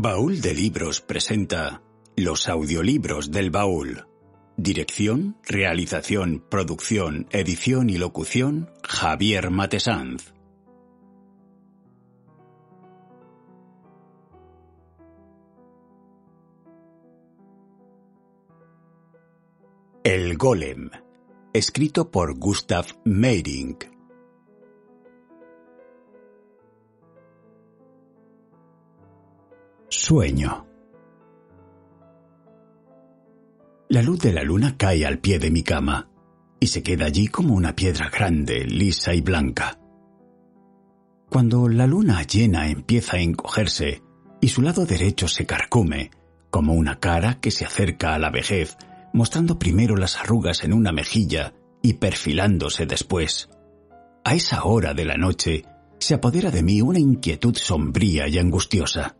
Baúl de Libros presenta Los audiolibros del baúl. Dirección, realización, producción, edición y locución, Javier Matesanz. El Golem, escrito por Gustav Meyrink. Sueño. La luz de la luna cae al pie de mi cama y se queda allí como una piedra grande, lisa y blanca. Cuando la luna llena empieza a encogerse y su lado derecho se carcume, como una cara que se acerca a la vejez, mostrando primero las arrugas en una mejilla y perfilándose después. A esa hora de la noche se apodera de mí una inquietud sombría y angustiosa.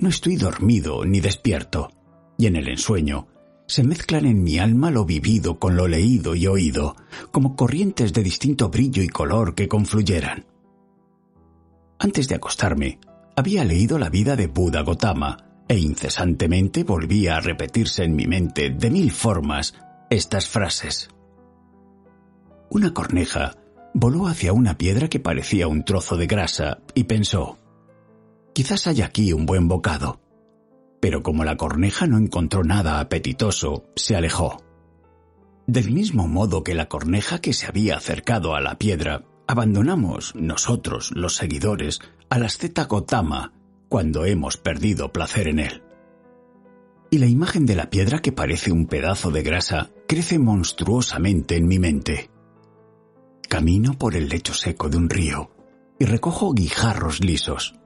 No estoy dormido ni despierto, y en el ensueño se mezclan en mi alma lo vivido con lo leído y oído, como corrientes de distinto brillo y color que confluyeran. Antes de acostarme, había leído la vida de Buda Gotama, e incesantemente volvía a repetirse en mi mente de mil formas estas frases. Una corneja voló hacia una piedra que parecía un trozo de grasa y pensó, Quizás haya aquí un buen bocado. Pero como la corneja no encontró nada apetitoso, se alejó. Del mismo modo que la corneja que se había acercado a la piedra, abandonamos nosotros, los seguidores, al asceta Gotama cuando hemos perdido placer en él. Y la imagen de la piedra que parece un pedazo de grasa crece monstruosamente en mi mente. Camino por el lecho seco de un río y recojo guijarros lisos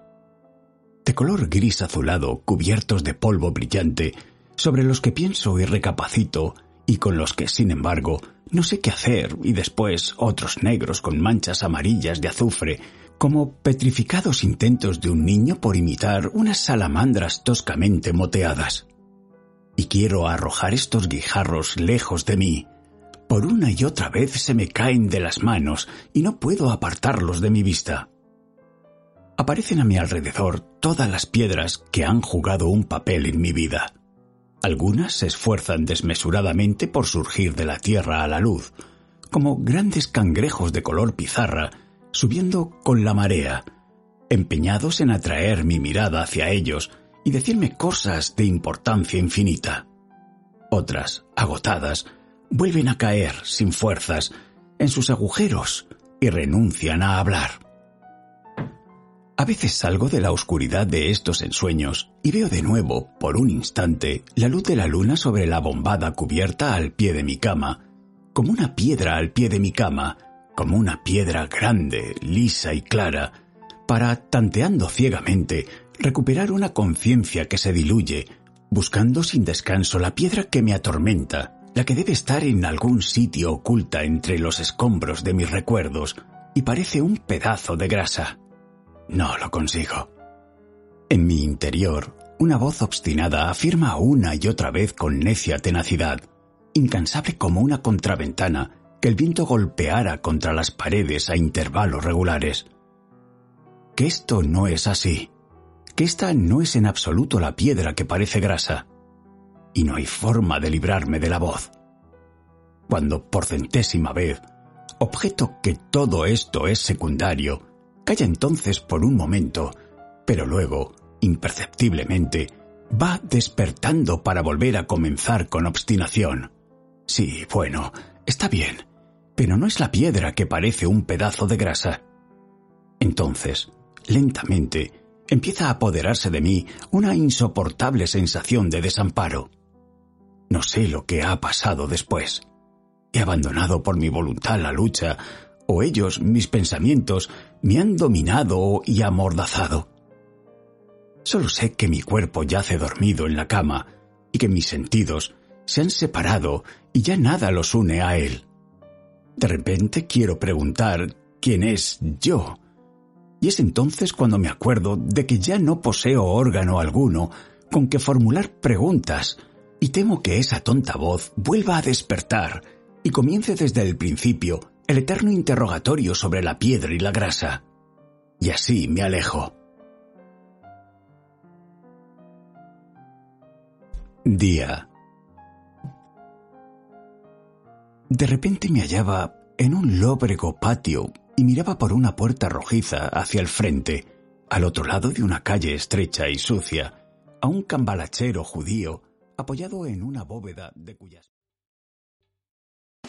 de color gris azulado cubiertos de polvo brillante, sobre los que pienso y recapacito, y con los que, sin embargo, no sé qué hacer, y después otros negros con manchas amarillas de azufre, como petrificados intentos de un niño por imitar unas salamandras toscamente moteadas. Y quiero arrojar estos guijarros lejos de mí. Por una y otra vez se me caen de las manos y no puedo apartarlos de mi vista aparecen a mi alrededor todas las piedras que han jugado un papel en mi vida. Algunas se esfuerzan desmesuradamente por surgir de la tierra a la luz, como grandes cangrejos de color pizarra subiendo con la marea, empeñados en atraer mi mirada hacia ellos y decirme cosas de importancia infinita. Otras, agotadas, vuelven a caer sin fuerzas en sus agujeros y renuncian a hablar. A veces salgo de la oscuridad de estos ensueños y veo de nuevo, por un instante, la luz de la luna sobre la bombada cubierta al pie de mi cama, como una piedra al pie de mi cama, como una piedra grande, lisa y clara, para, tanteando ciegamente, recuperar una conciencia que se diluye, buscando sin descanso la piedra que me atormenta, la que debe estar en algún sitio oculta entre los escombros de mis recuerdos, y parece un pedazo de grasa. No lo consigo. En mi interior, una voz obstinada afirma una y otra vez con necia tenacidad, incansable como una contraventana que el viento golpeara contra las paredes a intervalos regulares. Que esto no es así, que esta no es en absoluto la piedra que parece grasa, y no hay forma de librarme de la voz. Cuando por centésima vez objeto que todo esto es secundario, Calla entonces por un momento, pero luego, imperceptiblemente, va despertando para volver a comenzar con obstinación. Sí, bueno, está bien, pero no es la piedra que parece un pedazo de grasa. Entonces, lentamente, empieza a apoderarse de mí una insoportable sensación de desamparo. No sé lo que ha pasado después. He abandonado por mi voluntad la lucha, o ellos, mis pensamientos, me han dominado y amordazado. Solo sé que mi cuerpo yace dormido en la cama y que mis sentidos se han separado y ya nada los une a él. De repente quiero preguntar quién es yo. Y es entonces cuando me acuerdo de que ya no poseo órgano alguno con que formular preguntas, y temo que esa tonta voz vuelva a despertar y comience desde el principio el eterno interrogatorio sobre la piedra y la grasa. Y así me alejo. Día. De repente me hallaba en un lóbrego patio y miraba por una puerta rojiza hacia el frente, al otro lado de una calle estrecha y sucia, a un cambalachero judío apoyado en una bóveda de cuyas...